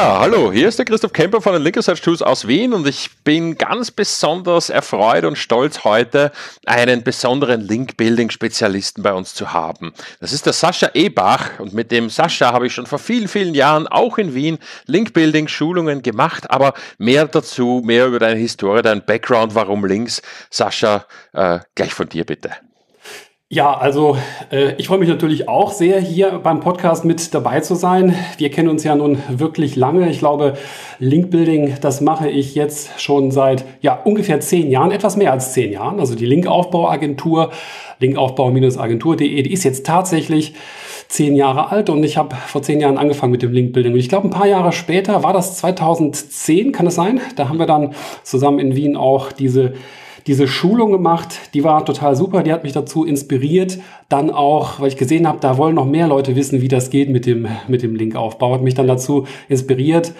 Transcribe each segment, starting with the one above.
Ja, hallo, hier ist der Christoph Kemper von den Linkersearch Tools aus Wien und ich bin ganz besonders erfreut und stolz heute einen besonderen Link-Building-Spezialisten bei uns zu haben. Das ist der Sascha Ebach und mit dem Sascha habe ich schon vor vielen, vielen Jahren auch in Wien Link-Building-Schulungen gemacht, aber mehr dazu, mehr über deine Historie, dein Background, warum Links. Sascha, äh, gleich von dir bitte. Ja, also äh, ich freue mich natürlich auch sehr, hier beim Podcast mit dabei zu sein. Wir kennen uns ja nun wirklich lange. Ich glaube, Linkbuilding, das mache ich jetzt schon seit ja ungefähr zehn Jahren, etwas mehr als zehn Jahren. Also die Linkaufbauagentur, linkaufbau-agentur.de, die ist jetzt tatsächlich zehn Jahre alt und ich habe vor zehn Jahren angefangen mit dem Linkbuilding. Und ich glaube, ein paar Jahre später war das 2010, kann es sein? Da haben wir dann zusammen in Wien auch diese diese Schulung gemacht, die war total super, die hat mich dazu inspiriert, dann auch, weil ich gesehen habe, da wollen noch mehr Leute wissen, wie das geht mit dem, mit dem Linkaufbau, hat mich dann dazu inspiriert,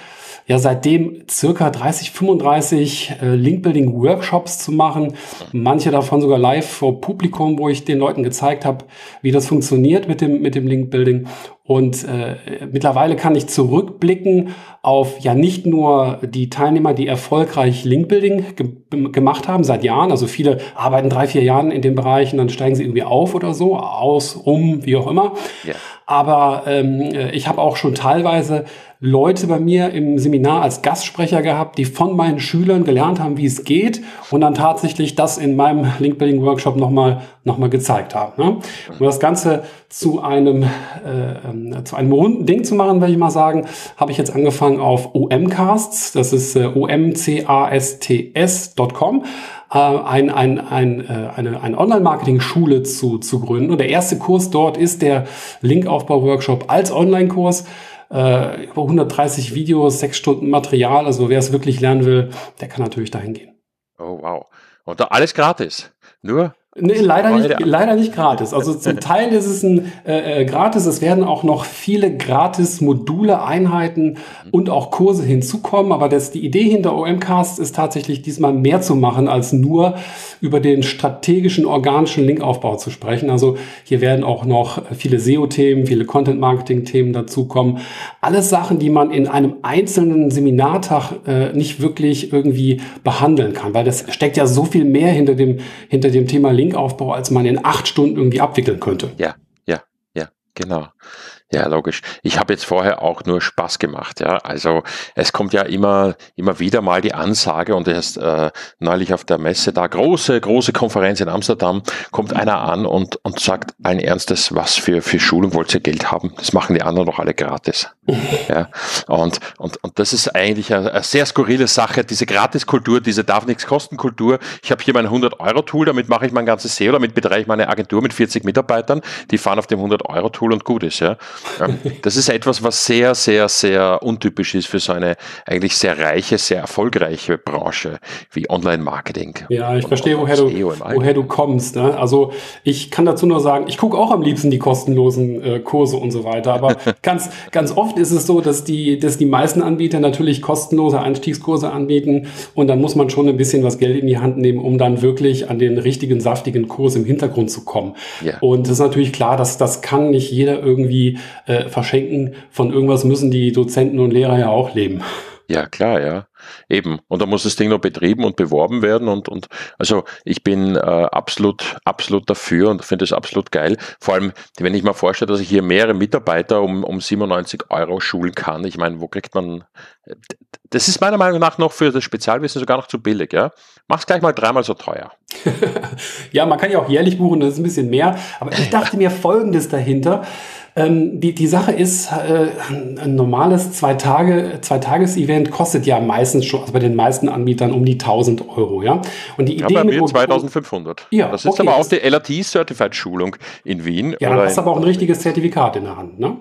ja seitdem circa 30, 35 äh, Link-Building-Workshops zu machen. Manche davon sogar live vor Publikum, wo ich den Leuten gezeigt habe, wie das funktioniert mit dem, mit dem Link-Building. Und äh, mittlerweile kann ich zurückblicken auf ja nicht nur die Teilnehmer, die erfolgreich Linkbuilding ge gemacht haben seit Jahren. Also viele arbeiten drei, vier Jahren in dem Bereich und dann steigen sie irgendwie auf oder so, aus, um, wie auch immer. Yeah. Aber ähm, äh, ich habe auch schon teilweise Leute bei mir im Seminar als Gastsprecher gehabt, die von meinen Schülern gelernt haben, wie es geht und dann tatsächlich das in meinem Link-Building-Workshop nochmal noch mal gezeigt haben. Ne? Um das Ganze zu einem, äh, ähm, zu einem runden Ding zu machen, würde ich mal sagen, habe ich jetzt angefangen auf OMcasts, das ist äh, omcasts.com, äh, ein, ein, ein, äh, eine, eine Online-Marketing-Schule zu, zu gründen. Und der erste Kurs dort ist der Linkaufbau-Workshop als Online-Kurs äh, über 130 Videos, sechs Stunden Material. Also wer es wirklich lernen will, der kann natürlich dahin gehen. Oh wow. Und da alles gratis. Nur Nee, leider nicht, leider nicht gratis. Also zum Teil ist es ein äh, äh, gratis. Es werden auch noch viele gratis Module, Einheiten und auch Kurse hinzukommen. Aber das, die Idee hinter OMcast ist tatsächlich diesmal mehr zu machen, als nur über den strategischen, organischen Linkaufbau zu sprechen. Also hier werden auch noch viele SEO-Themen, viele Content-Marketing-Themen dazukommen. Alles Sachen, die man in einem einzelnen Seminartag äh, nicht wirklich irgendwie behandeln kann, weil das steckt ja so viel mehr hinter dem, hinter dem Thema Linkaufbau, als man in acht Stunden irgendwie abwickeln könnte. Ja, ja, ja, genau. Ja, logisch. Ich habe jetzt vorher auch nur Spaß gemacht. Ja, also es kommt ja immer, immer wieder mal die Ansage und erst äh, neulich auf der Messe da große, große Konferenz in Amsterdam kommt einer an und und sagt allen Ernstes, was für für Schulung wollt ihr Geld haben? Das machen die anderen doch alle gratis. ja, und und und das ist eigentlich eine, eine sehr skurrile Sache. Diese Gratiskultur, diese darf nichts kosten Kultur. Ich habe hier mein 100 Euro Tool, damit mache ich mein ganzes SEO, damit betreibe ich meine Agentur mit 40 Mitarbeitern. Die fahren auf dem 100 Euro Tool und gut ist. Ja. Das ist etwas, was sehr, sehr, sehr untypisch ist für so eine eigentlich sehr reiche, sehr erfolgreiche Branche wie Online-Marketing. Ja, ich verstehe, woher du, e woher du kommst. Ne? Also ich kann dazu nur sagen, ich gucke auch am liebsten die kostenlosen äh, Kurse und so weiter. Aber ganz, ganz oft ist es so, dass die, dass die meisten Anbieter natürlich kostenlose Einstiegskurse anbieten und dann muss man schon ein bisschen was Geld in die Hand nehmen, um dann wirklich an den richtigen, saftigen Kurs im Hintergrund zu kommen. Ja. Und es ist natürlich klar, dass das kann nicht jeder irgendwie äh, verschenken. Von irgendwas müssen die Dozenten und Lehrer ja auch leben. Ja, klar, ja. Eben. Und da muss das Ding noch betrieben und beworben werden. Und, und also ich bin äh, absolut, absolut dafür und finde es absolut geil. Vor allem, wenn ich mir vorstelle, dass ich hier mehrere Mitarbeiter um, um 97 Euro schulen kann. Ich meine, wo kriegt man. Das ist meiner Meinung nach noch für das Spezialwissen sogar noch zu billig, ja. Mach's gleich mal dreimal so teuer. ja, man kann ja auch jährlich buchen, das ist ein bisschen mehr. Aber ich dachte mir folgendes dahinter. Ähm, die, die Sache ist, äh, ein normales zwei Tage, zwei kostet ja meistens schon, also bei den meisten Anbietern um die 1000 Euro, ja. Und die Idee ja, bei mir 2500. Ja, das ist okay, aber auch die LRT Certified Schulung in Wien. Ja, du hast aber auch ein richtiges Zertifikat in der Hand, ne?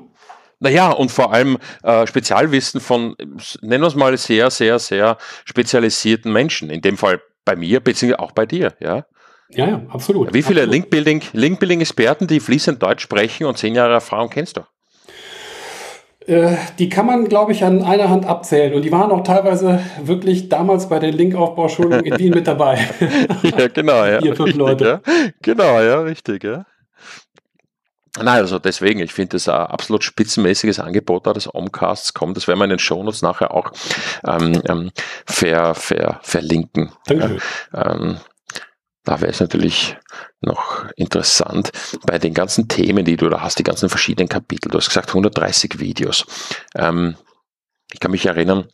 Naja, und vor allem äh, Spezialwissen von, nennen wir es mal, sehr, sehr, sehr spezialisierten Menschen. In dem Fall bei mir, beziehungsweise auch bei dir, ja. Ja, ja, absolut. Wie viele Link-Building, Link-Building-Experten, die fließend Deutsch sprechen und zehn Jahre Erfahrung kennst du? Äh, die kann man, glaube ich, an einer Hand abzählen. Und die waren auch teilweise wirklich damals bei der Linkaufbauschulung in Wien mit dabei. ja, genau, ja. Vier, fünf richtig, Leute. Ja. Genau, ja, richtig, ja. Nein, also deswegen, ich finde das ein absolut spitzenmäßiges Angebot da des Omcasts kommt. Das werden wir in den Shownotes nachher auch ähm, ähm, ver, ver, verlinken. Danke. Ähm, da wäre es natürlich noch interessant bei den ganzen Themen, die du da hast, die ganzen verschiedenen Kapitel. Du hast gesagt 130 Videos. Ähm, ich kann mich erinnern,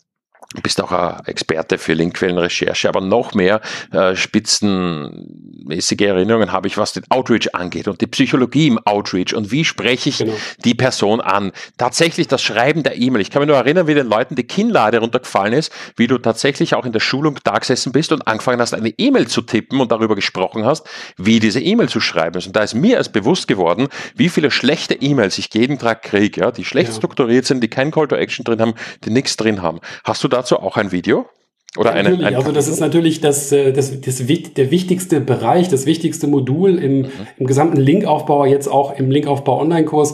Du bist auch ein Experte für Linkquellenrecherche, aber noch mehr äh, spitzenmäßige Erinnerungen habe ich, was den Outreach angeht und die Psychologie im Outreach und wie spreche ich genau. die Person an. Tatsächlich das Schreiben der E-Mail. Ich kann mich nur erinnern, wie den Leuten die Kinnlade runtergefallen ist, wie du tatsächlich auch in der Schulung da gesessen bist und angefangen hast, eine E-Mail zu tippen und darüber gesprochen hast, wie diese E-Mail zu schreiben ist. Und da ist mir erst bewusst geworden, wie viele schlechte E-Mails ich jeden Tag kriege, ja, die schlecht ja. strukturiert sind, die kein Call to Action drin haben, die nichts drin haben. Hast du dazu auch ein Video? Oder ja, eine, ein also das ist natürlich das, äh, das, das, der wichtigste Bereich, das wichtigste Modul im, mhm. im gesamten Linkaufbau, jetzt auch im Linkaufbau Online-Kurs.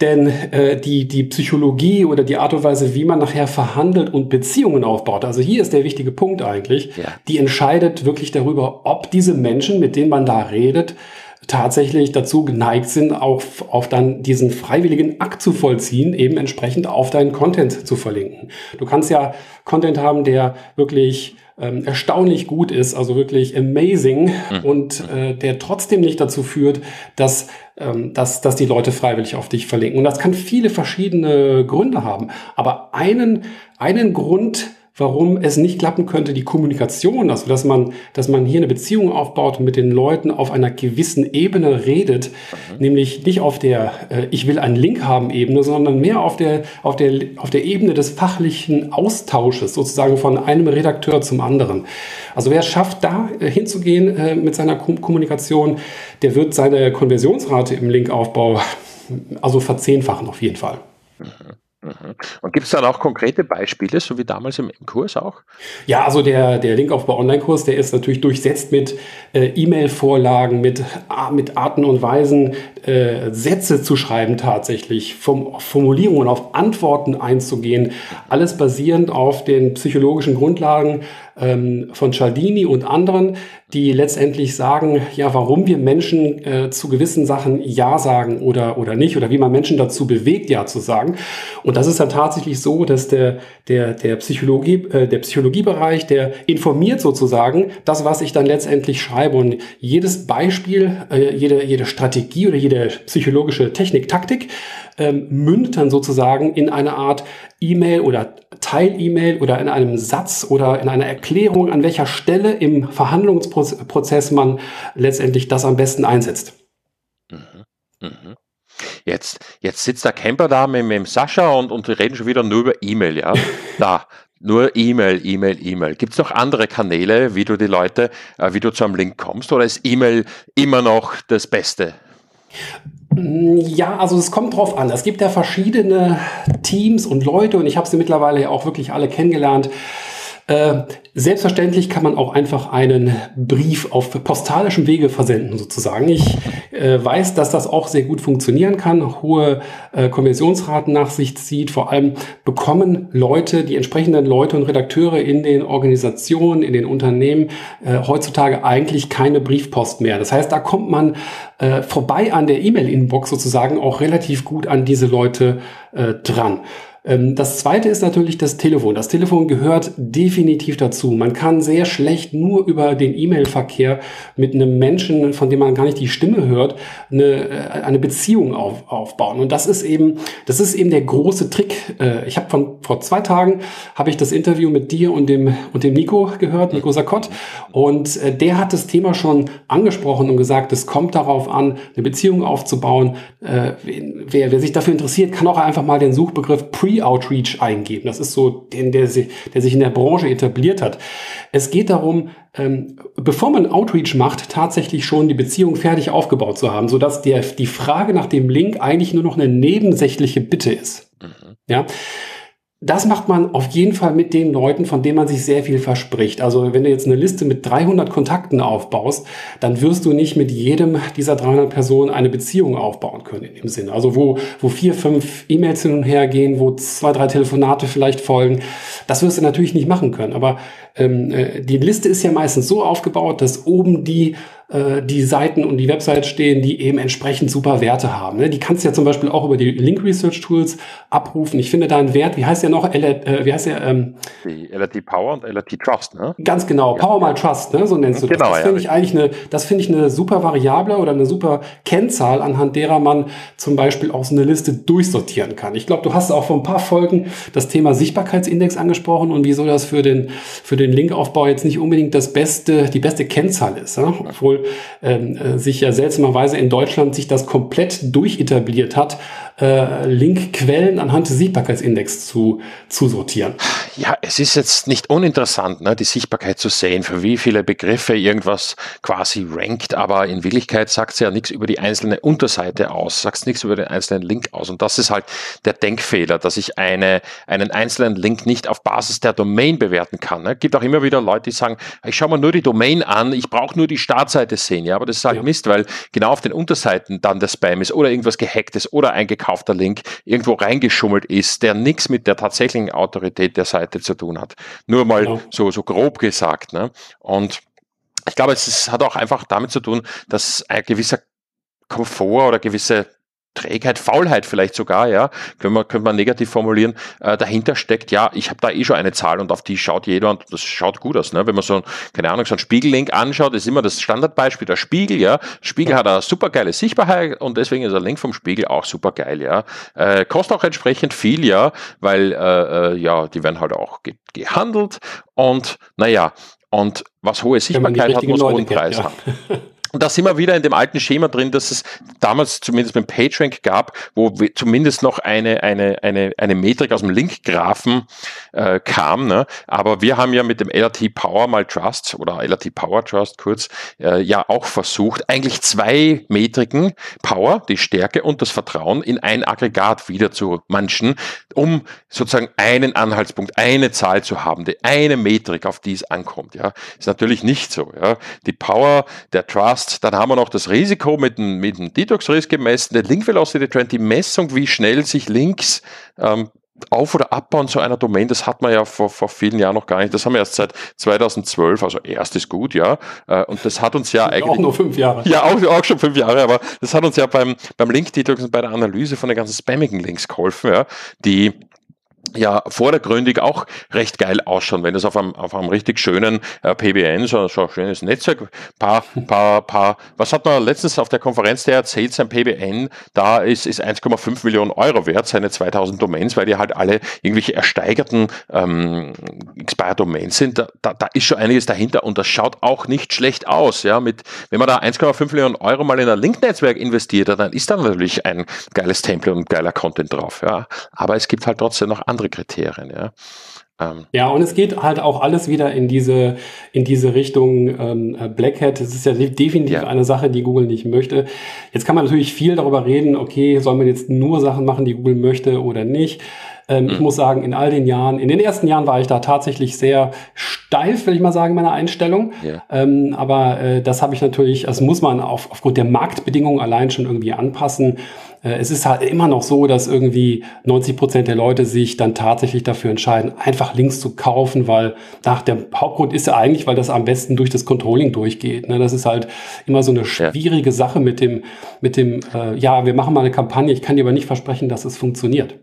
Denn äh, die, die Psychologie oder die Art und Weise, wie man nachher verhandelt und Beziehungen aufbaut, also hier ist der wichtige Punkt eigentlich, ja. die entscheidet wirklich darüber, ob diese Menschen, mit denen man da redet, tatsächlich dazu geneigt sind, auf, auf dann diesen freiwilligen Akt zu vollziehen, eben entsprechend auf deinen Content zu verlinken. Du kannst ja Content haben, der wirklich ähm, erstaunlich gut ist, also wirklich amazing mhm. und äh, der trotzdem nicht dazu führt, dass, ähm, dass, dass die Leute freiwillig auf dich verlinken. Und das kann viele verschiedene Gründe haben. Aber einen, einen Grund, warum es nicht klappen könnte, die Kommunikation, also dass man, dass man hier eine Beziehung aufbaut und mit den Leuten auf einer gewissen Ebene redet, mhm. nämlich nicht auf der äh, Ich will einen Link haben Ebene, sondern mehr auf der, auf der, auf der Ebene des fachlichen Austausches, sozusagen von einem Redakteur zum anderen. Also wer schafft, da äh, hinzugehen äh, mit seiner Kommunikation, der wird seine Konversionsrate im Linkaufbau also verzehnfachen auf jeden Fall. Mhm. Mhm. Und gibt es dann auch konkrete Beispiele, so wie damals im, im Kurs auch? Ja, also der, der Linkaufbau Online-Kurs, der ist natürlich durchsetzt mit äh, E-Mail-Vorlagen, mit, mit Arten und Weisen, äh, Sätze zu schreiben tatsächlich, vom, Formulierungen, auf Antworten einzugehen. Alles basierend auf den psychologischen Grundlagen ähm, von Cialdini und anderen, die letztendlich sagen, ja, warum wir Menschen äh, zu gewissen Sachen Ja sagen oder, oder nicht oder wie man Menschen dazu bewegt, Ja zu sagen. Und das ist dann tatsächlich so, dass der, der, der, Psychologie, äh, der Psychologiebereich, der informiert sozusagen das, was ich dann letztendlich schreibe. Und jedes Beispiel, äh, jede, jede Strategie oder jede psychologische Technik, Taktik ähm, mündet dann sozusagen in eine Art E-Mail oder Teil-E-Mail oder in einem Satz oder in einer Erklärung, an welcher Stelle im Verhandlungsprozess man letztendlich das am besten einsetzt. Mhm. Mhm. Jetzt, jetzt sitzt der Camper da mit, mit dem Sascha und, und wir reden schon wieder nur über E-Mail, ja? Da, nur E-Mail, E-Mail, E-Mail. Gibt es noch andere Kanäle, wie du die Leute, äh, wie du zu einem Link kommst, oder ist E-Mail immer noch das Beste? Ja, also es kommt drauf an. Es gibt ja verschiedene Teams und Leute und ich habe sie mittlerweile auch wirklich alle kennengelernt. Äh, selbstverständlich kann man auch einfach einen Brief auf postalischem Wege versenden, sozusagen. Ich äh, weiß, dass das auch sehr gut funktionieren kann, hohe äh, Konversionsraten nach sich zieht. Vor allem bekommen Leute, die entsprechenden Leute und Redakteure in den Organisationen, in den Unternehmen äh, heutzutage eigentlich keine Briefpost mehr. Das heißt, da kommt man äh, vorbei an der E-Mail-Inbox sozusagen auch relativ gut an diese Leute äh, dran. Ähm, das zweite ist natürlich das Telefon. Das Telefon gehört definitiv dazu. Man kann sehr schlecht nur über den E-Mail-Verkehr mit einem Menschen, von dem man gar nicht die Stimme hört, eine, äh, eine Beziehung auf, aufbauen. Und das ist eben, das ist eben der große Trick. Äh, ich habe von vor zwei Tagen habe ich das Interview mit dir und dem und dem Nico gehört, Nico Sakott, und äh, der hat das Thema schon angesprochen und gesagt, es kommt darauf an, eine Beziehung aufzubauen. Wer, wer sich dafür interessiert, kann auch einfach mal den Suchbegriff Pre Pre-Outreach eingeben. Das ist so den, der sich, der sich in der Branche etabliert hat. Es geht darum, ähm, bevor man Outreach macht, tatsächlich schon die Beziehung fertig aufgebaut zu haben, sodass der, die Frage nach dem Link eigentlich nur noch eine nebensächliche Bitte ist. Mhm. Ja. Das macht man auf jeden Fall mit den Leuten, von denen man sich sehr viel verspricht. Also wenn du jetzt eine Liste mit 300 Kontakten aufbaust, dann wirst du nicht mit jedem dieser 300 Personen eine Beziehung aufbauen können in dem Sinne. Also wo, wo vier, fünf E-Mails hin und her gehen, wo zwei, drei Telefonate vielleicht folgen, das wirst du natürlich nicht machen können. Aber ähm, äh, die Liste ist ja meistens so aufgebaut, dass oben die äh, die Seiten und die Websites stehen, die eben entsprechend super Werte haben. Ne? Die kannst du ja zum Beispiel auch über die Link Research Tools abrufen. Ich finde da einen Wert, wie heißt der noch? L äh, wie heißt der? Ähm, die LRT Power und LRT Trust, ne? Ganz genau, ja. Power mal Trust, ne? so nennst du genau, das. Das ja, finde ich eigentlich eine, das finde ich eine super Variable oder eine super Kennzahl, anhand derer man zum Beispiel auch so eine Liste durchsortieren kann. Ich glaube, du hast auch vor ein paar Folgen das Thema Sichtbarkeitsindex angesprochen und wieso das für den, für den Linkaufbau jetzt nicht unbedingt das beste, die beste Kennzahl ist. Ja? Obwohl ähm, äh, sich ja seltsamerweise in Deutschland sich das komplett durchetabliert hat, äh, Linkquellen anhand des Sichtbarkeitsindex zu, zu sortieren. Ja, es ist jetzt nicht uninteressant, ne, die Sichtbarkeit zu sehen, für wie viele Begriffe irgendwas quasi rankt, aber in Wirklichkeit sagt es ja nichts über die einzelne Unterseite aus, sagt nichts über den einzelnen Link aus. Und das ist halt der Denkfehler, dass ich eine, einen einzelnen Link nicht auf Basis der Domain bewerten kann. Ne. Gibt auch immer wieder Leute, die sagen, ich schaue mir nur die Domain an, ich brauche nur die Startseite sehen. Ja, aber das ist halt ja. Mist, weil genau auf den Unterseiten dann der Spam ist oder irgendwas gehacktes oder eingekauft gekaufter Link irgendwo reingeschummelt ist, der nichts mit der tatsächlichen Autorität der Seite zu tun hat. Nur mal ja. so, so grob gesagt. Ne? Und ich glaube, es ist, hat auch einfach damit zu tun, dass ein gewisser Komfort oder gewisse Trägheit, Faulheit vielleicht sogar, ja, können wir, könnte man negativ formulieren, äh, dahinter steckt, ja, ich habe da eh schon eine Zahl und auf die schaut jeder und das schaut gut aus, ne? Wenn man so, keine Ahnung, so einen Spiegellink anschaut, ist immer das Standardbeispiel, der Spiegel, ja. Spiegel hat eine super geile Sichtbarkeit und deswegen ist der Link vom Spiegel auch super geil, ja. Äh, kostet auch entsprechend viel, ja, weil, äh, äh ja, die werden halt auch ge gehandelt und, naja, und was hohe Sichtbarkeit hat, muss hohen Preis ja. haben. Und da sind wir wieder in dem alten Schema drin, dass es damals zumindest beim PageRank gab, wo zumindest noch eine, eine, eine, eine Metrik aus dem Link-Graphen äh, kam. Ne? Aber wir haben ja mit dem LRT Power mal Trust oder LRT Power Trust kurz äh, ja auch versucht, eigentlich zwei Metriken, Power, die Stärke und das Vertrauen, in ein Aggregat wieder zu manchen, um sozusagen einen Anhaltspunkt, eine Zahl zu haben, die eine Metrik, auf die es ankommt. Ja, ist natürlich nicht so. Ja, die Power, der Trust passt. Dann haben wir noch das Risiko mit dem, mit dem Detox-Risk gemessen, den Link Velocity Trend, die Messung, wie schnell sich Links ähm, auf- oder abbauen zu einer Domain, das hat man ja vor, vor vielen Jahren noch gar nicht. Das haben wir erst seit 2012, also erst ist gut, ja. Äh, und das hat uns ja eigentlich. Auch nur fünf Jahre. Ja, auch, auch schon fünf Jahre, aber das hat uns ja beim, beim Link-Detox und bei der Analyse von den ganzen spammigen Links geholfen, ja, die ja vordergründig auch recht geil ausschauen, wenn das auf einem, auf einem richtig schönen äh, PBN, so, so ein schönes Netzwerk, paar, paar, paar, was hat man letztens auf der Konferenz der erzählt, sein PBN, da ist, ist 1,5 Millionen Euro wert, seine 2000 Domains, weil die halt alle irgendwelche ersteigerten ähm, Expire-Domains sind, da, da, da ist schon einiges dahinter und das schaut auch nicht schlecht aus, ja, mit, wenn man da 1,5 Millionen Euro mal in ein Link-Netzwerk investiert, dann ist da natürlich ein geiles Template und geiler Content drauf, ja, aber es gibt halt trotzdem noch andere Kriterien, ja. Ähm. Ja, und es geht halt auch alles wieder in diese, in diese Richtung ähm, äh, Black Hat. Es ist ja definitiv ja. eine Sache, die Google nicht möchte. Jetzt kann man natürlich viel darüber reden, okay, soll man jetzt nur Sachen machen, die Google möchte oder nicht. Ähm, mhm. Ich muss sagen, in all den Jahren, in den ersten Jahren war ich da tatsächlich sehr steif, will ich mal sagen, meiner Einstellung. Ja. Ähm, aber äh, das habe ich natürlich, das muss man auf, aufgrund der Marktbedingungen allein schon irgendwie anpassen. Äh, es ist halt immer noch so, dass irgendwie 90 Prozent der Leute sich dann tatsächlich dafür entscheiden, einfach Links zu kaufen, weil nach der Hauptgrund ist ja eigentlich, weil das am besten durch das Controlling durchgeht. Ne? Das ist halt immer so eine schwierige ja. Sache mit dem, mit dem, äh, ja, wir machen mal eine Kampagne, ich kann dir aber nicht versprechen, dass es funktioniert.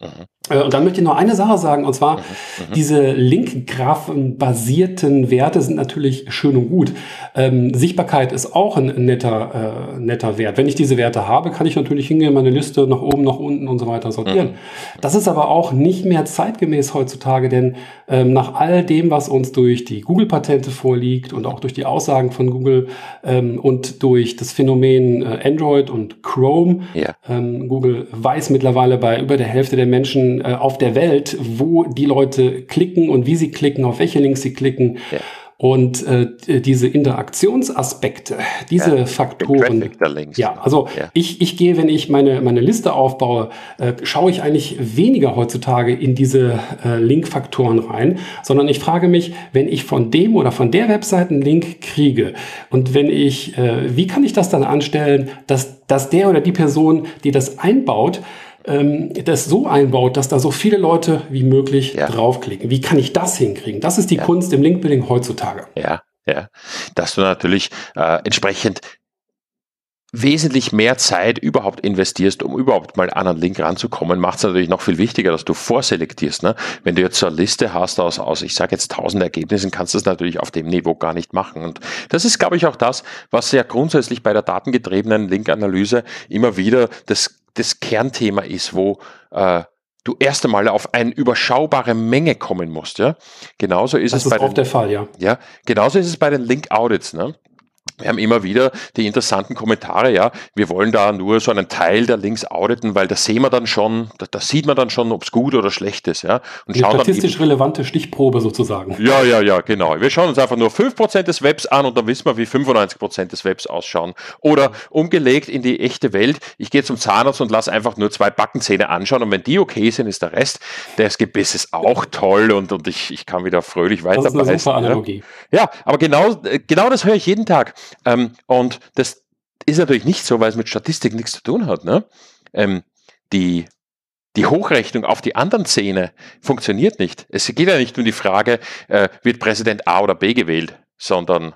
Mhm. Äh, und dann möchte ich noch eine Sache sagen, und zwar, mhm, mhm. diese Link-Graphen-basierten Werte sind natürlich schön und gut. Ähm, Sichtbarkeit ist auch ein netter, äh, netter Wert. Wenn ich diese Werte habe, kann ich natürlich hingehen, meine Liste nach oben, nach unten und so weiter sortieren. Mhm. Das ist aber auch nicht mehr zeitgemäß heutzutage, denn ähm, nach all dem, was uns durch die Google-Patente vorliegt und auch durch die Aussagen von Google ähm, und durch das Phänomen äh, Android und Chrome, ja. Ähm, Google weiß mittlerweile bei über der Hälfte der Menschen, äh, auf der Welt, wo die Leute klicken und wie sie klicken, auf welche Links sie klicken. Ja. Und äh, diese Interaktionsaspekte, diese ja, Faktoren. Links, ja, also ja. Ich, ich gehe, wenn ich meine, meine Liste aufbaue, äh, schaue ich eigentlich weniger heutzutage in diese äh, Linkfaktoren rein, sondern ich frage mich, wenn ich von dem oder von der Webseite einen Link kriege und wenn ich, äh, wie kann ich das dann anstellen, dass, dass der oder die Person, die das einbaut, ähm, das so einbaut, dass da so viele Leute wie möglich ja. draufklicken. Wie kann ich das hinkriegen? Das ist die ja. Kunst im Linkbuilding heutzutage. Ja, ja, dass du natürlich äh, entsprechend wesentlich mehr Zeit überhaupt investierst, um überhaupt mal an einen Link ranzukommen, macht es natürlich noch viel wichtiger, dass du vorselektierst. Ne? Wenn du jetzt so eine Liste hast aus, aus ich sage jetzt tausend Ergebnissen, kannst du das natürlich auf dem Niveau gar nicht machen. Und das ist, glaube ich, auch das, was ja grundsätzlich bei der datengetriebenen Linkanalyse immer wieder das, das Kernthema ist, wo äh, du erst einmal auf eine überschaubare Menge kommen musst. Ja? Genauso ist das es ist bei auch den, der Fall, ja. ja, genauso ist es bei den Link Audits. Ne? Wir haben immer wieder die interessanten Kommentare, ja, wir wollen da nur so einen Teil der Links auditen, weil da sehen wir dann schon, da, da sieht man dann schon, ob es gut oder schlecht ist, ja. Und Eine statistisch relevante Stichprobe sozusagen. Ja, ja, ja, genau. Wir schauen uns einfach nur 5% des Webs an und dann wissen wir, wie 95% des Webs ausschauen. Oder umgelegt in die echte Welt, ich gehe zum Zahnarzt und lasse einfach nur zwei Backenzähne anschauen und wenn die okay sind, ist der Rest des Gebisses auch toll und, und ich, ich kann wieder fröhlich weiter Das ist eine super Analogie. Ja, ja aber genau, genau das höre ich jeden Tag. Ähm, und das ist natürlich nicht so, weil es mit Statistik nichts zu tun hat. Ne? Ähm, die, die Hochrechnung auf die anderen Zähne funktioniert nicht. Es geht ja nicht um die Frage, äh, wird Präsident A oder B gewählt, sondern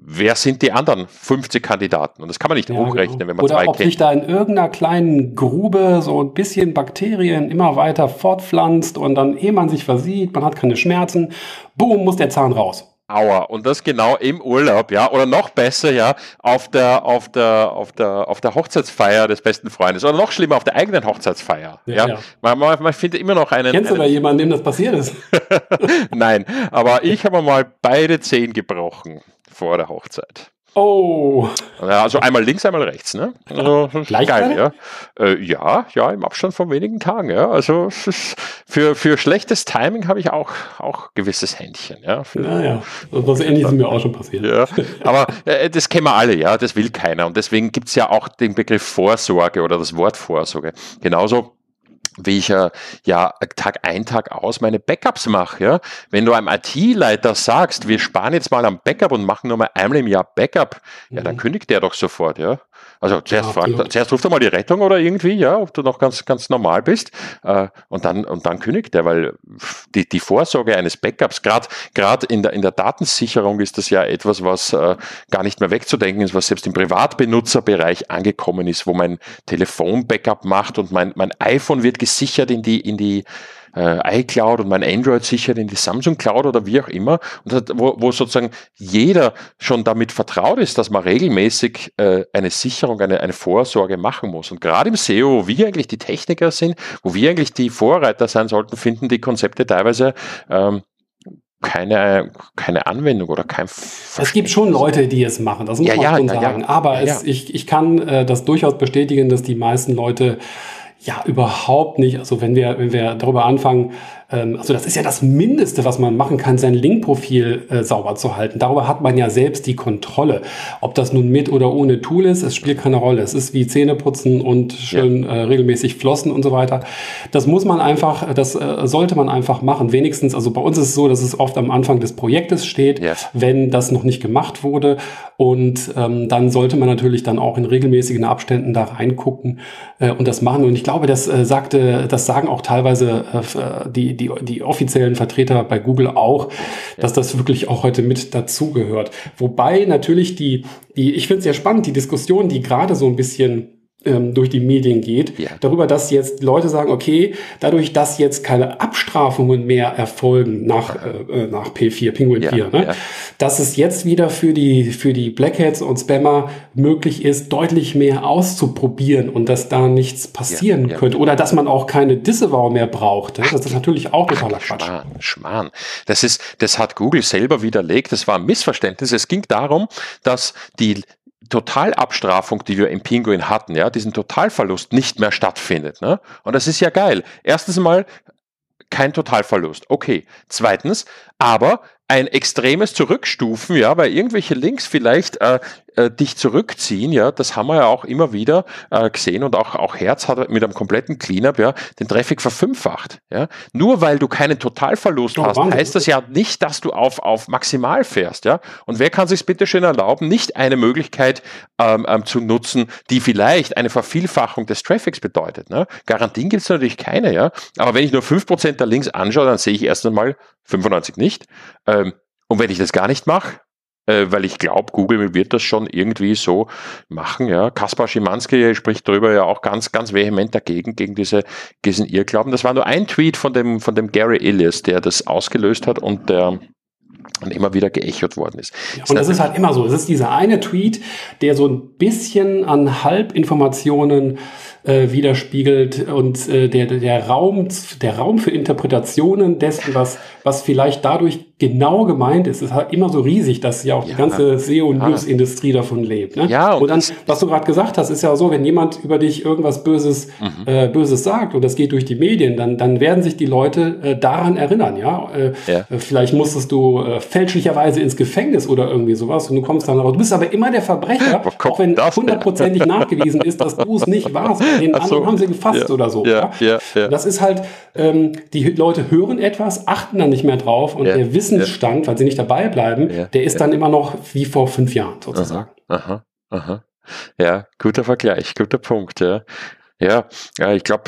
wer sind die anderen 50 Kandidaten? Und das kann man nicht ja, hochrechnen, genau. wenn man Oder zwei ob kennt. sich da in irgendeiner kleinen Grube so ein bisschen Bakterien immer weiter fortpflanzt und dann, ehe man sich versieht, man hat keine Schmerzen, boom, muss der Zahn raus. Aua. Und das genau im Urlaub, ja. Oder noch besser, ja, auf der, auf der, auf der, auf der Hochzeitsfeier des besten Freundes. Oder noch schlimmer, auf der eigenen Hochzeitsfeier. Ja. ja. Man, man, man, findet immer noch einen. Kennst du da jemanden, dem das passiert ist? Nein, aber ich habe mal beide Zehen gebrochen vor der Hochzeit. Oh. Ja, also einmal links, einmal rechts, ne? Also, Gleich geil, ja. Äh, ja, ja, im Abstand von wenigen Tagen, ja. Also für, für schlechtes Timing habe ich auch, auch gewisses Händchen, ja. Für, naja, was ähnliches ist mir auch schon passiert. Ja, aber äh, das kennen wir alle, ja, das will keiner. Und deswegen gibt es ja auch den Begriff Vorsorge oder das Wort Vorsorge. Genauso wie ich äh, ja Tag ein, Tag aus meine Backups mache. Ja? Wenn du einem IT-Leiter sagst, wir sparen jetzt mal am Backup und machen nur mal einmal im Jahr Backup, ja, dann mhm. kündigt der doch sofort, ja. Also zuerst, ja, fragt, zuerst ruft er mal die Rettung oder irgendwie, ja, ob du noch ganz, ganz normal bist. Äh, und, dann, und dann kündigt er, weil die, die Vorsorge eines Backups, gerade gerade in der, in der Datensicherung ist das ja etwas, was äh, gar nicht mehr wegzudenken ist, was selbst im Privatbenutzerbereich angekommen ist, wo mein Telefon Backup macht und mein, mein iPhone wird gesichert in die, in die äh, iCloud und mein Android sichert in die Samsung Cloud oder wie auch immer, und das, wo, wo sozusagen jeder schon damit vertraut ist, dass man regelmäßig äh, eine Sicherung, eine, eine Vorsorge machen muss. Und gerade im SEO, wo wir eigentlich die Techniker sind, wo wir eigentlich die Vorreiter sein sollten, finden die Konzepte teilweise ähm, keine, keine Anwendung oder kein Es gibt schon Leute, die es machen, das muss ja, man ja, schon ja, sagen. Aber es, ich, ich kann äh, das durchaus bestätigen, dass die meisten Leute ja überhaupt nicht, also wenn wir, wenn wir darüber anfangen, ähm, also das ist ja das Mindeste, was man machen kann, sein Linkprofil äh, sauber zu halten. Darüber hat man ja selbst die Kontrolle. Ob das nun mit oder ohne Tool ist, es spielt keine Rolle. Es ist wie Zähneputzen und schön ja. äh, regelmäßig flossen und so weiter. Das muss man einfach, das äh, sollte man einfach machen. Wenigstens, also bei uns ist es so, dass es oft am Anfang des Projektes steht, yes. wenn das noch nicht gemacht wurde. Und ähm, dann sollte man natürlich dann auch in regelmäßigen Abständen da reingucken äh, und das machen. Und ich glaube, das äh, sagte, das sagen auch teilweise äh, die, die, die offiziellen Vertreter bei Google auch, dass das wirklich auch heute mit dazugehört. Wobei natürlich die, die ich finde es sehr spannend, die Diskussion, die gerade so ein bisschen durch die Medien geht, ja. darüber, dass jetzt Leute sagen, okay, dadurch, dass jetzt keine Abstrafungen mehr erfolgen nach, äh, äh nach P4, Penguin ja, 4, ne? Ja. dass es jetzt wieder für die, für die Blackheads und Spammer möglich ist, deutlich mehr auszuprobieren und dass da nichts passieren könnte oder dass man auch keine Disavow mehr braucht. Ne? Das ist natürlich auch totaler Quatsch. Schmarrn, Schmarrn. Das ist, das hat Google selber widerlegt. Das war ein Missverständnis. Es ging darum, dass die Totalabstrafung, die wir im Pinguin hatten, ja, diesen Totalverlust nicht mehr stattfindet. Ne? Und das ist ja geil. Erstens mal kein Totalverlust. Okay. Zweitens, aber ein extremes Zurückstufen, ja, weil irgendwelche Links vielleicht äh, äh, dich zurückziehen, ja, das haben wir ja auch immer wieder äh, gesehen und auch, auch Herz hat mit einem kompletten Cleanup, ja, den Traffic verfünffacht, ja. Nur weil du keinen Totalverlust oh, hast, Wahnsinn. heißt das ja nicht, dass du auf, auf maximal fährst, ja. Und wer kann sich bitte schön erlauben, nicht eine Möglichkeit ähm, ähm, zu nutzen, die vielleicht eine Vervielfachung des Traffics bedeutet, ne? Garantien gibt es natürlich keine, ja. Aber wenn ich nur fünf Prozent der Links anschaue, dann sehe ich erst einmal 95 nicht. Ähm, und wenn ich das gar nicht mache, äh, weil ich glaube, Google wird das schon irgendwie so machen. Ja, Kaspar Schimanski spricht darüber ja auch ganz, ganz vehement dagegen, gegen diese, diesen Irrglauben. Das war nur ein Tweet von dem, von dem Gary Illies, der das ausgelöst hat und der und immer wieder geechot worden ist. Und das ist halt immer so. Es ist dieser eine Tweet, der so ein bisschen an Halbinformationen äh, widerspiegelt und äh, der, der, Raum, der Raum für Interpretationen dessen, was, was vielleicht dadurch genau gemeint ist, ist halt immer so riesig, dass ja auch ja. die ganze SEO-News-Industrie davon lebt. Ne? Ja, und, und dann, was du gerade gesagt hast, ist ja so, wenn jemand über dich irgendwas Böses, mhm. äh, Böses sagt und das geht durch die Medien, dann, dann werden sich die Leute äh, daran erinnern. Ja? Äh, ja. Äh, vielleicht musstest du äh, fälschlicherweise ins Gefängnis oder irgendwie sowas und du kommst dann raus. Du bist aber immer der Verbrecher, auch wenn hundertprozentig nachgewiesen ist, dass du es nicht warst. Den so. anderen haben sie gefasst ja. oder so. Ja. Ja. Ja. Das ist halt, ähm, die Leute hören etwas, achten dann nicht mehr drauf und der Wissen Wissensstand, weil sie nicht dabei bleiben, der ist dann immer noch wie vor fünf Jahren sozusagen. Aha, aha, aha. Ja, guter Vergleich, guter Punkt, ja. Ja, ja ich glaube,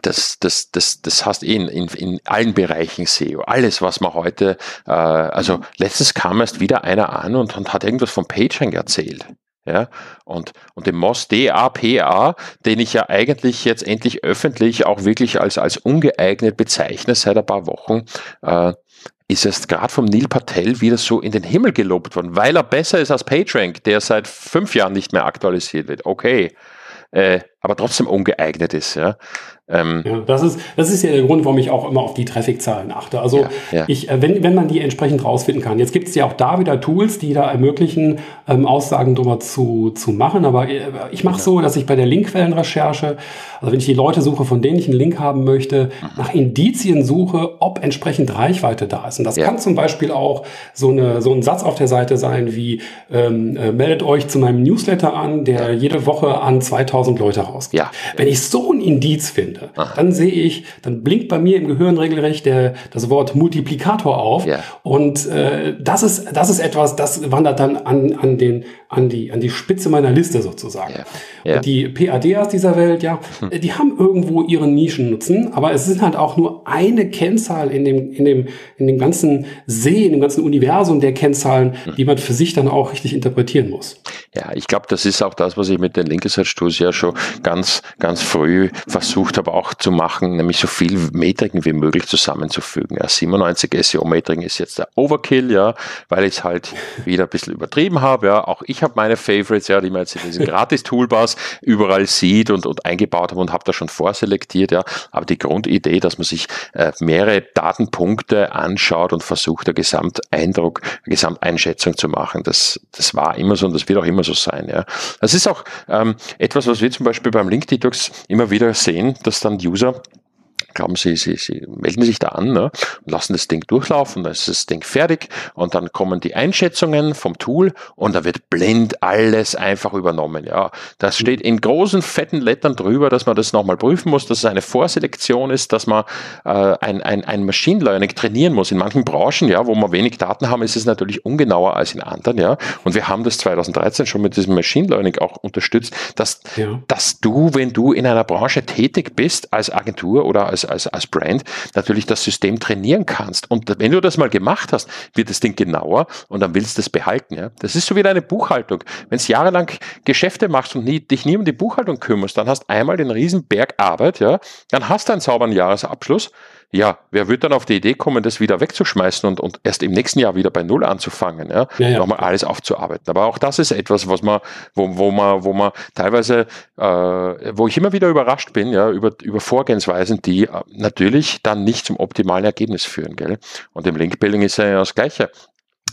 das, das, das, das hast eh in, in, in allen Bereichen SEO. Alles, was man heute, äh, also letztens kam erst wieder einer an und, und hat irgendwas vom PageRank erzählt. Ja, und, und den MOS DAPA, den ich ja eigentlich jetzt endlich öffentlich auch wirklich als, als ungeeignet bezeichne seit ein paar Wochen, äh, ist es gerade vom Neil Patel wieder so in den Himmel gelobt worden, weil er besser ist als PageRank, der seit fünf Jahren nicht mehr aktualisiert wird. Okay, äh, aber trotzdem ungeeignet ist. Ja. Ähm, ja, das, ist, das ist ja der Grund, warum ich auch immer auf die Traffic-Zahlen achte. Also ja. Ich, äh, wenn, wenn man die entsprechend rausfinden kann. Jetzt gibt es ja auch da wieder Tools, die da ermöglichen, ähm, Aussagen drüber zu, zu machen. Aber äh, ich mache so, dass ich bei der Linkquellenrecherche, also wenn ich die Leute suche, von denen ich einen Link haben möchte, mhm. nach Indizien suche, ob entsprechend Reichweite da ist. Und das kann zum Beispiel auch so, eine, so ein Satz auf der Seite sein wie, ähm, äh, meldet euch zu meinem Newsletter an, der jede Woche an 2000 Leute rausgeht. Ja. Wenn ich so ein Indiz finde, Aha. dann sehe ich, dann blinkt bei mir im Gehirn regelrecht der, das Wort Multiplikator auf. Ja. Und äh, das, ist, das ist etwas, das wandert dann an, an, den, an, die, an die Spitze meiner Liste sozusagen. Ja. Und die PADs dieser Welt, ja, hm. die haben irgendwo ihren Nischennutzen, aber es sind halt auch nur eine Kennzahl in dem, in dem, in dem ganzen See, in dem ganzen Universum der Kennzahlen, hm. die man für sich dann auch richtig interpretieren muss. Ja, ich glaube, das ist auch das, was ich mit den Link Research Tools ja schon ganz, ganz früh versucht habe auch zu machen, nämlich so viel Metriken wie möglich zusammenzufügen. Ja, 97 SEO-Metriken ist jetzt der Overkill, ja, weil ich es halt wieder ein bisschen übertrieben habe. Ja, auch ich habe meine Favorites, ja, die man jetzt in diesen Gratis-Toolbars überall sieht und, und eingebaut habe und habe da schon vorselektiert, ja. Aber die Grundidee, dass man sich äh, mehrere Datenpunkte anschaut und versucht, eine Gesamteindruck, eine Gesamteinschätzung zu machen, das, das war immer so und das wird auch immer so sein, ja. Das ist auch ähm, etwas, was wir zum Beispiel beim Link Detox immer wieder sehen, dass dann User glauben Sie, Sie, Sie melden sich da an ne, und lassen das Ding durchlaufen, dann ist das Ding fertig und dann kommen die Einschätzungen vom Tool und da wird blind alles einfach übernommen. Ja, das steht in großen fetten Lettern drüber, dass man das nochmal prüfen muss, dass es eine Vorselektion ist, dass man äh, ein, ein, ein Machine Learning trainieren muss. In manchen Branchen, ja, wo wir wenig Daten haben, ist es natürlich ungenauer als in anderen. Ja, und wir haben das 2013 schon mit diesem Machine Learning auch unterstützt, dass, ja. dass du, wenn du in einer Branche tätig bist als Agentur oder als als, als, Brand natürlich das System trainieren kannst. Und wenn du das mal gemacht hast, wird das Ding genauer und dann willst du es behalten. Ja? Das ist so wie deine Buchhaltung. Wenn du jahrelang Geschäfte machst und nie, dich nie um die Buchhaltung kümmerst, dann hast einmal den riesen Berg Arbeit, ja, dann hast du einen sauberen Jahresabschluss ja, wer wird dann auf die Idee kommen, das wieder wegzuschmeißen und, und erst im nächsten Jahr wieder bei Null anzufangen, ja, ja, ja. nochmal alles aufzuarbeiten. Aber auch das ist etwas, was man, wo, wo man, wo man teilweise, äh, wo ich immer wieder überrascht bin, ja, über, über Vorgehensweisen, die äh, natürlich dann nicht zum optimalen Ergebnis führen, gell. Und im Link-Building ist ja das Gleiche.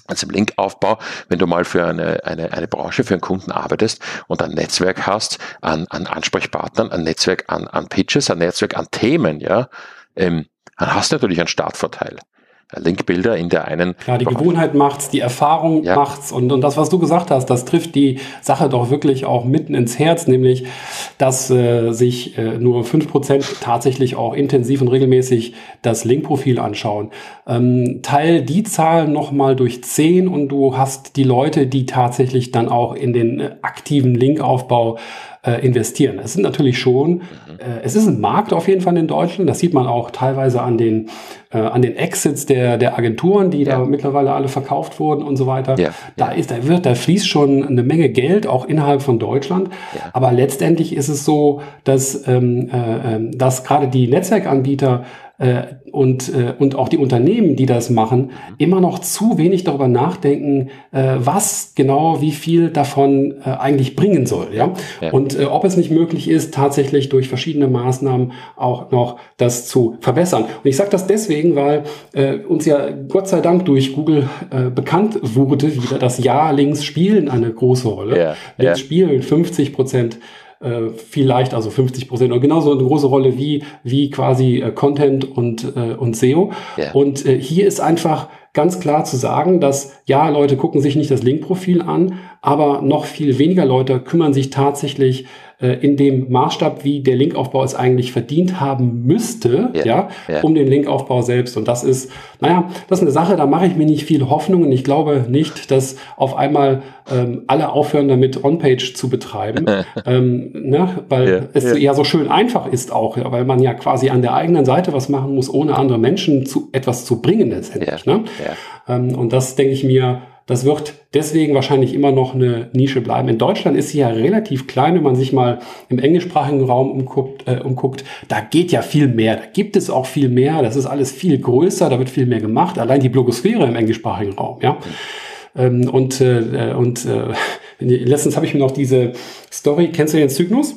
Also im Linkaufbau, wenn du mal für eine, eine, eine Branche, für einen Kunden arbeitest und ein Netzwerk hast an, an Ansprechpartnern, ein Netzwerk an, an Pitches, ein Netzwerk an Themen, ja, ähm, dann hast du natürlich einen Startvorteil. Linkbilder in der einen. Klar, die Gewohnheit macht's, die Erfahrung ja. macht's und, und das, was du gesagt hast, das trifft die Sache doch wirklich auch mitten ins Herz, nämlich, dass äh, sich äh, nur fünf Prozent tatsächlich auch intensiv und regelmäßig das Linkprofil anschauen. Ähm, teil die Zahl nochmal durch zehn und du hast die Leute, die tatsächlich dann auch in den äh, aktiven Linkaufbau äh, investieren. Es sind natürlich schon, mhm. äh, es ist ein Markt auf jeden Fall in Deutschland. Das sieht man auch teilweise an den, äh, an den Exits der der, der Agenturen, die ja. da mittlerweile alle verkauft wurden und so weiter. Ja. Da ist, da wird, da fließt schon eine Menge Geld, auch innerhalb von Deutschland. Aber letztendlich ist es so, dass, ähm, äh, ähm, dass gerade die Netzwerkanbieter äh, und, äh, und auch die Unternehmen, die das machen, mhm. immer noch zu wenig darüber nachdenken, äh, was genau wie viel davon äh, eigentlich bringen soll. Ja? ja. Und äh, ob es nicht möglich ist, tatsächlich durch verschiedene Maßnahmen auch noch das zu verbessern. Und ich sage das deswegen, weil äh, uns ja Gott sei Dank durch Google äh, bekannt wurde, wieder das Ja links spielen eine große Rolle. Ja. Links ja. spielen 50 Prozent äh, vielleicht, also 50 Prozent oder genauso eine große Rolle wie, wie quasi äh, Content und, äh, und SEO. Yeah. Und äh, hier ist einfach ganz klar zu sagen, dass ja, Leute gucken sich nicht das Link-Profil an, aber noch viel weniger Leute kümmern sich tatsächlich in dem Maßstab, wie der Linkaufbau es eigentlich verdient haben müsste, ja, ja, ja, um den Linkaufbau selbst. Und das ist, naja, das ist eine Sache, da mache ich mir nicht viel Hoffnung ich glaube nicht, dass auf einmal ähm, alle aufhören damit On-Page zu betreiben, ähm, ne, weil ja, es ja. so schön einfach ist auch, weil man ja quasi an der eigenen Seite was machen muss, ohne andere Menschen zu etwas zu bringen letztendlich. Ne? Ähm, und das denke ich mir, das wird deswegen wahrscheinlich immer noch eine Nische bleiben. In Deutschland ist sie ja relativ klein, wenn man sich mal im englischsprachigen Raum umguckt, äh, umguckt. Da geht ja viel mehr. Da gibt es auch viel mehr. Das ist alles viel größer. Da wird viel mehr gemacht. Allein die Blogosphäre im englischsprachigen Raum, ja. Ähm, und äh, und äh, letztens habe ich mir noch diese Story. Kennst du den Cygnus?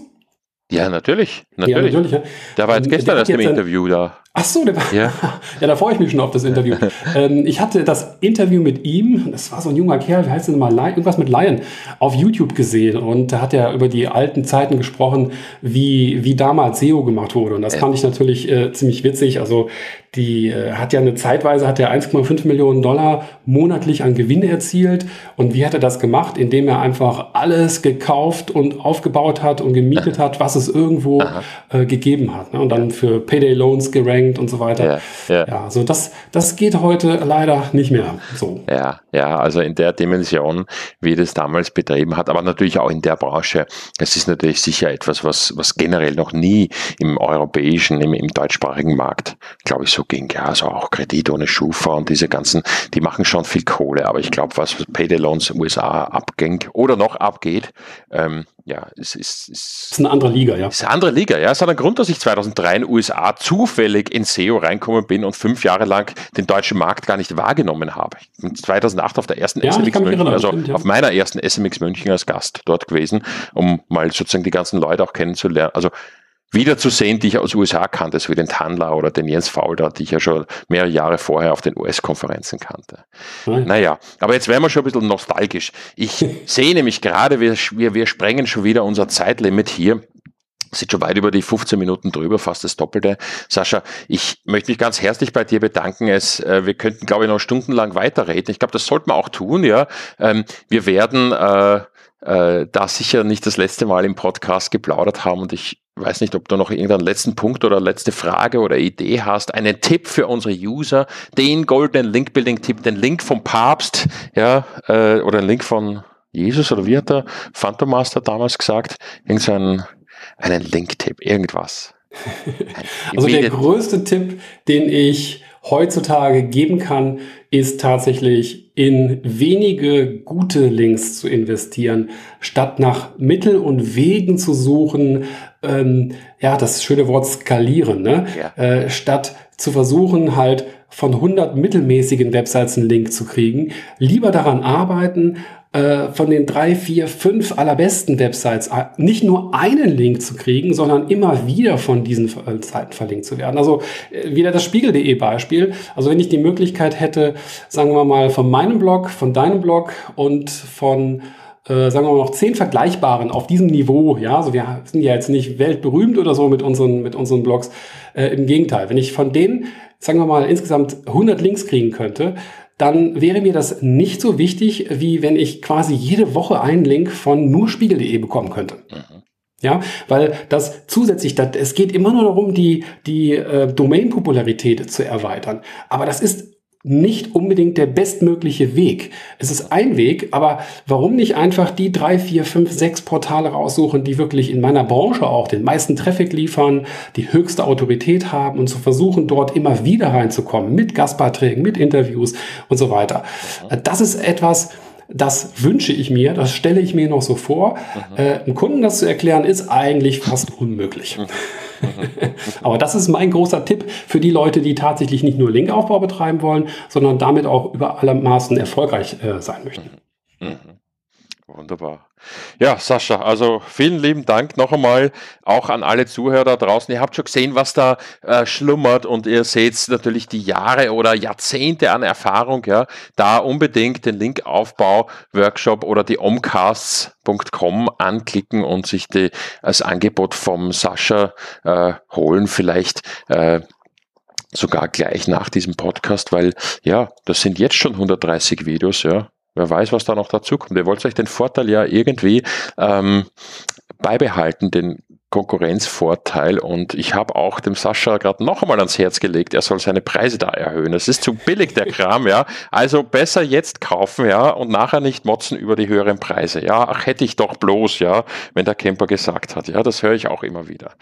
Ja, natürlich. Natürlich. Ja, natürlich ja. Da war jetzt ähm, gestern im Interview da. Ach so, der war, ja. ja, da freue ich mich schon auf das Interview. ähm, ich hatte das Interview mit ihm, das war so ein junger Kerl, wie heißt der nochmal, irgendwas mit Lion, auf YouTube gesehen und da hat er über die alten Zeiten gesprochen, wie, wie damals SEO gemacht wurde und das fand ich natürlich äh, ziemlich witzig. Also die äh, hat ja eine Zeitweise, hat er 1,5 Millionen Dollar monatlich an Gewinn erzielt und wie hat er das gemacht? Indem er einfach alles gekauft und aufgebaut hat und gemietet hat, was es irgendwo äh, gegeben hat ne? und dann für Payday Loans gerankt und so weiter. Ja, ja. ja so das, das geht heute leider nicht mehr so. Ja, ja, also in der Dimension, wie das damals betrieben hat, aber natürlich auch in der Branche. Es ist natürlich sicher etwas, was, was generell noch nie im europäischen, im, im deutschsprachigen Markt, glaube ich, so ging. Ja, also auch Kredit ohne Schufa und diese ganzen, die machen schon viel Kohle, aber ich glaube, was Payday Loans USA abging oder noch abgeht, ähm, ja, es ist, es ist eine andere Liga, ja. Es ist eine andere Liga, ja. Es hat einen Grund, dass ich 2003 in den USA zufällig in SEO reinkommen bin und fünf Jahre lang den deutschen Markt gar nicht wahrgenommen habe. Ich bin 2008 auf der ersten ja, SMX München, erinnern, also stimmt, ja. auf meiner ersten SMX München als Gast dort gewesen, um mal sozusagen die ganzen Leute auch kennenzulernen. Also wiederzusehen, die ich aus USA kannte, so wie den Tanler oder den Jens Faulder, die ich ja schon mehrere Jahre vorher auf den US-Konferenzen kannte. Mhm. Naja, aber jetzt werden wir schon ein bisschen nostalgisch. Ich sehe nämlich gerade, wir, wir, wir sprengen schon wieder unser Zeitlimit hier sind schon weit über die 15 Minuten drüber, fast das Doppelte. Sascha, ich möchte mich ganz herzlich bei dir bedanken. Es, äh, wir könnten, glaube ich, noch stundenlang weiterreden. Ich glaube, das sollten wir auch tun, ja. Ähm, wir werden äh, äh, da sicher nicht das letzte Mal im Podcast geplaudert haben und ich weiß nicht, ob du noch irgendeinen letzten Punkt oder letzte Frage oder Idee hast, einen Tipp für unsere User, den goldenen Link-Building-Tipp, den Link vom Papst, ja, äh, oder einen Link von Jesus oder wie hat der Phantom Master damals gesagt? Irgendeinen einen Link-Tipp, irgendwas. also der größte Tipp, den ich heutzutage geben kann, ist tatsächlich in wenige gute Links zu investieren, statt nach Mittel und Wegen zu suchen, ähm, ja, das schöne Wort skalieren, ne? Ja. Äh, statt zu versuchen, halt von 100 mittelmäßigen Websites einen Link zu kriegen, lieber daran arbeiten, äh, von den drei, vier, fünf allerbesten Websites äh, nicht nur einen Link zu kriegen, sondern immer wieder von diesen äh, Seiten verlinkt zu werden. Also wieder das Spiegel.de Beispiel. Also wenn ich die Möglichkeit hätte, sagen wir mal, von meinem Blog, von deinem Blog und von sagen wir mal noch zehn vergleichbaren auf diesem Niveau, ja, also wir sind ja jetzt nicht weltberühmt oder so mit unseren, mit unseren Blogs, äh, im Gegenteil. Wenn ich von denen, sagen wir mal, insgesamt 100 Links kriegen könnte, dann wäre mir das nicht so wichtig, wie wenn ich quasi jede Woche einen Link von nur spiegel.de bekommen könnte. Mhm. Ja, weil das zusätzlich, das, es geht immer nur darum, die, die äh, Domain-Popularität zu erweitern. Aber das ist nicht unbedingt der bestmögliche Weg. Es ist ein Weg, aber warum nicht einfach die drei, vier, fünf, sechs Portale raussuchen, die wirklich in meiner Branche auch den meisten Traffic liefern, die höchste Autorität haben und zu versuchen, dort immer wieder reinzukommen mit Gastbeiträgen, mit Interviews und so weiter. Das ist etwas, das wünsche ich mir, das stelle ich mir noch so vor. Mhm. Äh, einem Kunden das zu erklären, ist eigentlich fast unmöglich. Mhm. Aber das ist mein großer Tipp für die Leute, die tatsächlich nicht nur Linkaufbau betreiben wollen, sondern damit auch über alle Maßen erfolgreich äh, sein möchten. Mhm. Wunderbar. Ja, Sascha, also vielen lieben Dank noch einmal auch an alle Zuhörer da draußen. Ihr habt schon gesehen, was da äh, schlummert und ihr seht natürlich die Jahre oder Jahrzehnte an Erfahrung. Ja, da unbedingt den Linkaufbau Workshop oder die omcasts.com anklicken und sich die, als Angebot vom Sascha äh, holen. Vielleicht äh, sogar gleich nach diesem Podcast, weil ja, das sind jetzt schon 130 Videos, ja. Wer weiß, was da noch dazu kommt. Ihr wollt euch den Vorteil ja irgendwie ähm, beibehalten, den Konkurrenzvorteil. Und ich habe auch dem Sascha gerade noch einmal ans Herz gelegt, er soll seine Preise da erhöhen. Es ist zu billig, der Kram, ja. Also besser jetzt kaufen, ja, und nachher nicht motzen über die höheren Preise. Ja, ach, hätte ich doch bloß, ja, wenn der Camper gesagt hat. Ja, das höre ich auch immer wieder.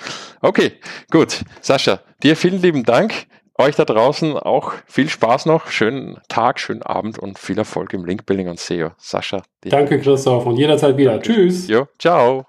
Okay, gut. Sascha, dir vielen lieben Dank. Euch da draußen auch viel Spaß noch, schönen Tag, schönen Abend und viel Erfolg im Linkbuilding und SEO. Sascha. Danke, Christoph, und jederzeit wieder. Tschüss. Jo, ciao.